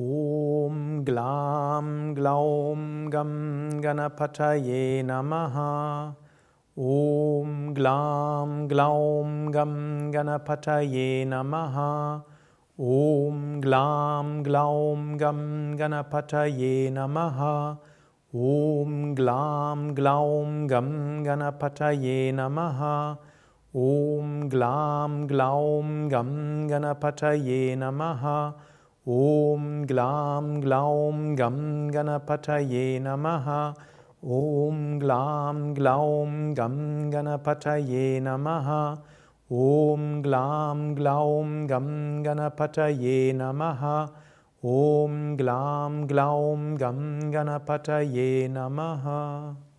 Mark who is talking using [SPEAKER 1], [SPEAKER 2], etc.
[SPEAKER 1] Om Glam Glaum Gam Ganapataye Namaha. Om Glam Glaum Gam Ganapataye Namaha. Om Glam Glaum Gam Ganapataye Namaha. Om Glam Glaum Gam Ganapataye Namaha. Om Glam Glaum Gam Ganapataye Namaha. Om Glam Glaum Gam Ganapataye Namaha. Om Glam Glaum Gam Ganapataye Namaha. Om Glam Glaum Gam Ganapataye Namaha. Om Glam Glaum Gam Ganapataye Namaha.